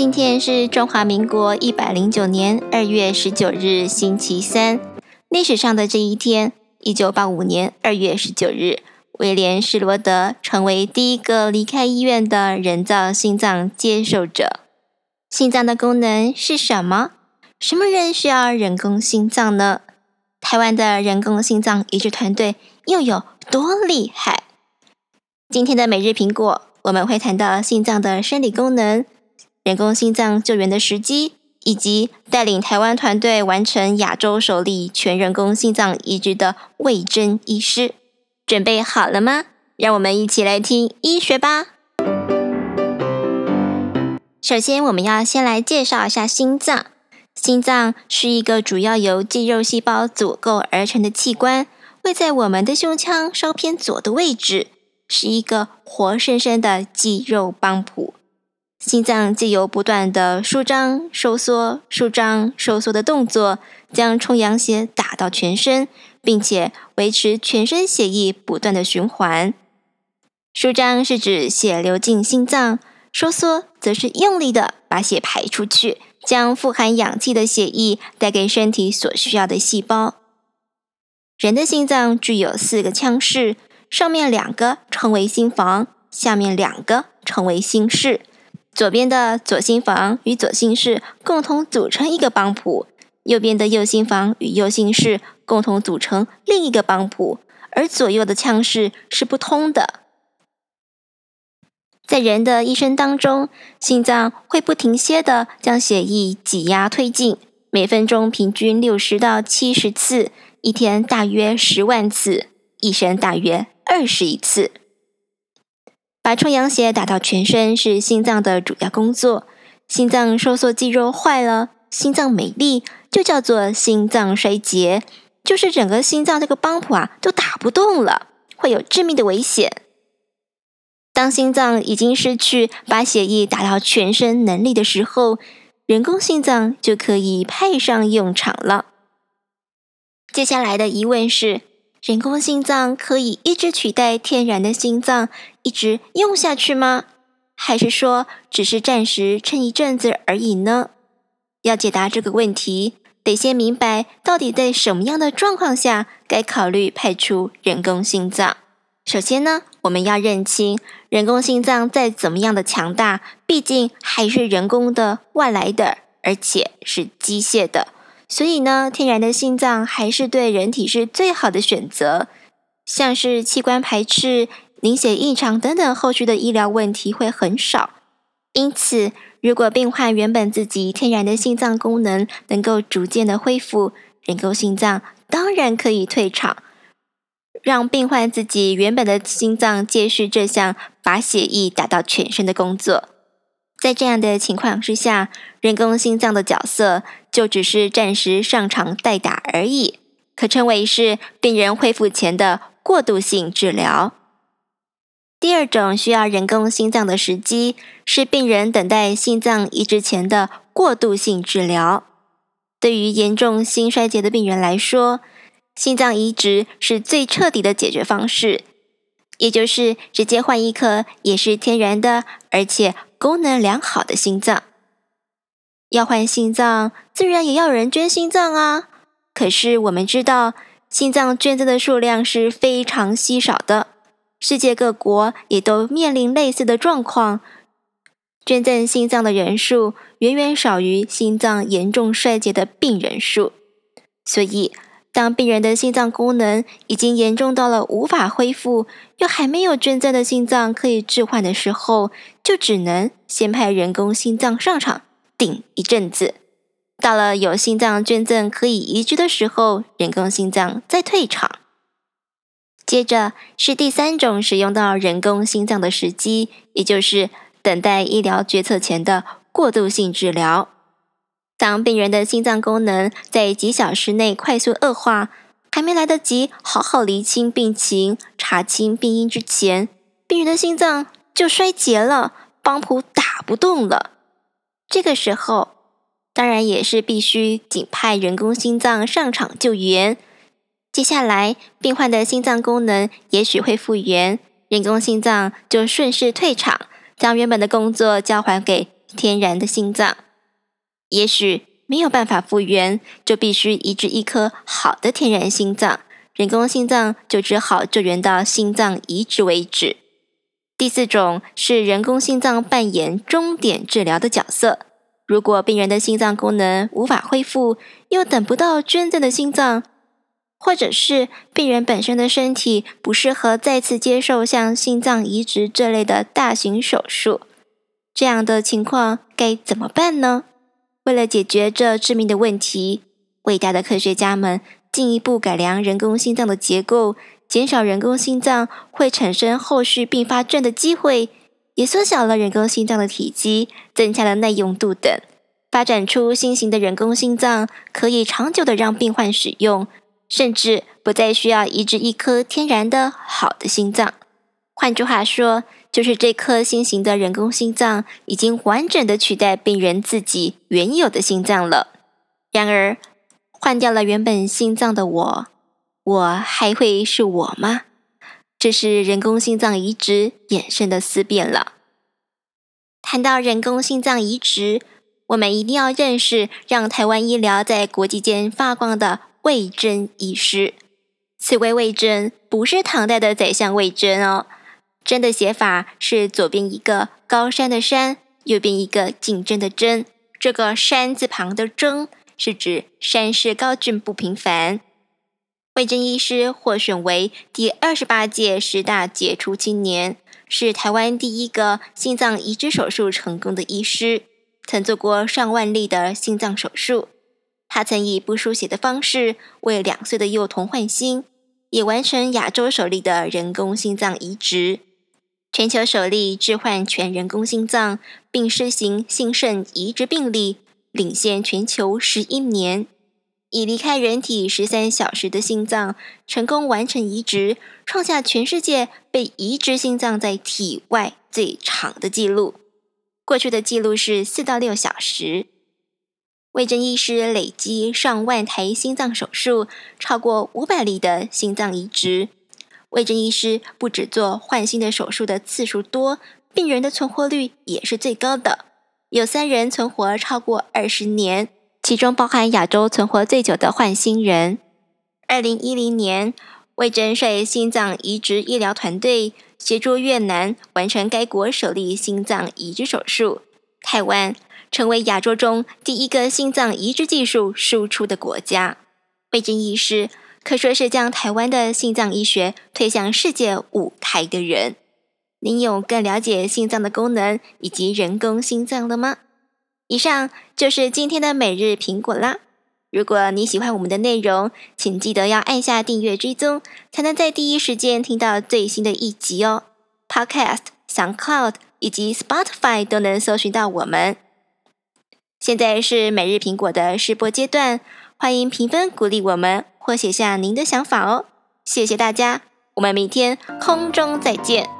今天是中华民国一百零九年二月十九日，星期三。历史上的这一天，一九八五年二月十九日，威廉·施罗德成为第一个离开医院的人造心脏接受者。心脏的功能是什么？什么人需要人工心脏呢？台湾的人工心脏移植团队又有多厉害？今天的每日苹果，我们会谈到心脏的生理功能。人工心脏救援的时机，以及带领台湾团队完成亚洲首例全人工心脏移植的魏征医师，准备好了吗？让我们一起来听医学吧。首先，我们要先来介绍一下心脏。心脏是一个主要由肌肉细胞组构而成的器官，位在我们的胸腔稍偏左的位置，是一个活生生的肌肉帮浦。心脏借由不断的舒张、收缩、舒张、收缩的动作，将充氧血打到全身，并且维持全身血液不断的循环。舒张是指血流进心脏，收缩则是用力的把血排出去，将富含氧气的血液带给身体所需要的细胞。人的心脏具有四个腔室，上面两个称为心房，下面两个称为心室。左边的左心房与左心室共同组成一个帮浦，右边的右心房与右心室共同组成另一个帮浦，而左右的腔室是不通的。在人的一生当中，心脏会不停歇的将血液挤压推进，每分钟平均六十到七十次，一天大约十万次，一生大约二十一次。把充氧血打到全身是心脏的主要工作。心脏收缩肌肉坏了，心脏没力，就叫做心脏衰竭，就是整个心脏这个帮浦啊都打不动了，会有致命的危险。当心脏已经失去把血液打到全身能力的时候，人工心脏就可以派上用场了。接下来的疑问是。人工心脏可以一直取代天然的心脏，一直用下去吗？还是说只是暂时撑一阵子而已呢？要解答这个问题，得先明白到底在什么样的状况下该考虑派出人工心脏。首先呢，我们要认清人工心脏再怎么样的强大，毕竟还是人工的、外来的，而且是机械的。所以呢，天然的心脏还是对人体是最好的选择。像是器官排斥、凝血异常等等后续的医疗问题会很少。因此，如果病患原本自己天然的心脏功能能够逐渐的恢复，人工心脏当然可以退场，让病患自己原本的心脏接续这项把血液打到全身的工作。在这样的情况之下，人工心脏的角色就只是暂时上场代打而已，可称为是病人恢复前的过渡性治疗。第二种需要人工心脏的时机是病人等待心脏移植前的过渡性治疗。对于严重心衰竭的病人来说，心脏移植是最彻底的解决方式，也就是直接换一颗也是天然的，而且。功能良好的心脏要换心脏，自然也要人捐心脏啊。可是我们知道，心脏捐赠的数量是非常稀少的，世界各国也都面临类似的状况，捐赠心脏的人数远远少于心脏严重衰竭的病人数，所以。当病人的心脏功能已经严重到了无法恢复，又还没有捐赠的心脏可以置换的时候，就只能先派人工心脏上场顶一阵子。到了有心脏捐赠可以移植的时候，人工心脏再退场。接着是第三种使用到人工心脏的时机，也就是等待医疗决策前的过渡性治疗。当病人的心脏功能在几小时内快速恶化，还没来得及好好厘清病情、查清病因之前，病人的心脏就衰竭了，帮浦打不动了。这个时候，当然也是必须紧派人工心脏上场救援。接下来，病患的心脏功能也许会复原，人工心脏就顺势退场，将原本的工作交还给天然的心脏。也许没有办法复原，就必须移植一颗好的天然心脏。人工心脏就只好救援到心脏移植为止。第四种是人工心脏扮演终点治疗的角色。如果病人的心脏功能无法恢复，又等不到捐赠的心脏，或者是病人本身的身体不适合再次接受像心脏移植这类的大型手术，这样的情况该怎么办呢？为了解决这致命的问题，伟大的科学家们进一步改良人工心脏的结构，减少人工心脏会产生后续并发症的机会，也缩小了人工心脏的体积，增加了耐用度等，发展出新型的人工心脏，可以长久的让病患使用。甚至不再需要移植一颗天然的好的心脏。换句话说，就是这颗新型的人工心脏已经完整的取代病人自己原有的心脏了。然而，换掉了原本心脏的我，我还会是我吗？这是人工心脏移植衍生的思辨了。谈到人工心脏移植，我们一定要认识让台湾医疗在国际间发光的。魏征医师，此位魏征不是唐代的宰相魏征哦。征的写法是左边一个高山的山，右边一个竞争的争。这个山字旁的争是指山势高峻不平凡。魏征医师获选为第二十八届十大杰出青年，是台湾第一个心脏移植手术成功的医师，曾做过上万例的心脏手术。他曾以不输血的方式为两岁的幼童换心，也完成亚洲首例的人工心脏移植，全球首例置换全人工心脏，并施行心肾移植病例，领先全球十一年，已离开人体十三小时的心脏成功完成移植，创下全世界被移植心脏在体外最长的纪录。过去的记录是四到六小时。魏征医师累积上万台心脏手术，超过五百例的心脏移植。魏征医师不只做换心的手术的次数多，病人的存活率也是最高的，有三人存活超过二十年，其中包含亚洲存活最久的换心人。二零一零年，魏征率心脏移植医疗团队协助越南完成该国首例心脏移植手术，台湾。成为亚洲中第一个心脏移植技术输出的国家，魏征医师可说是将台湾的心脏医学推向世界舞台的人。您有更了解心脏的功能以及人工心脏了吗？以上就是今天的每日苹果啦。如果你喜欢我们的内容，请记得要按下订阅追踪，才能在第一时间听到最新的一集哦。Podcast、SoundCloud 以及 Spotify 都能搜寻到我们。现在是每日苹果的试播阶段，欢迎评分鼓励我们，或写下您的想法哦。谢谢大家，我们明天空中再见。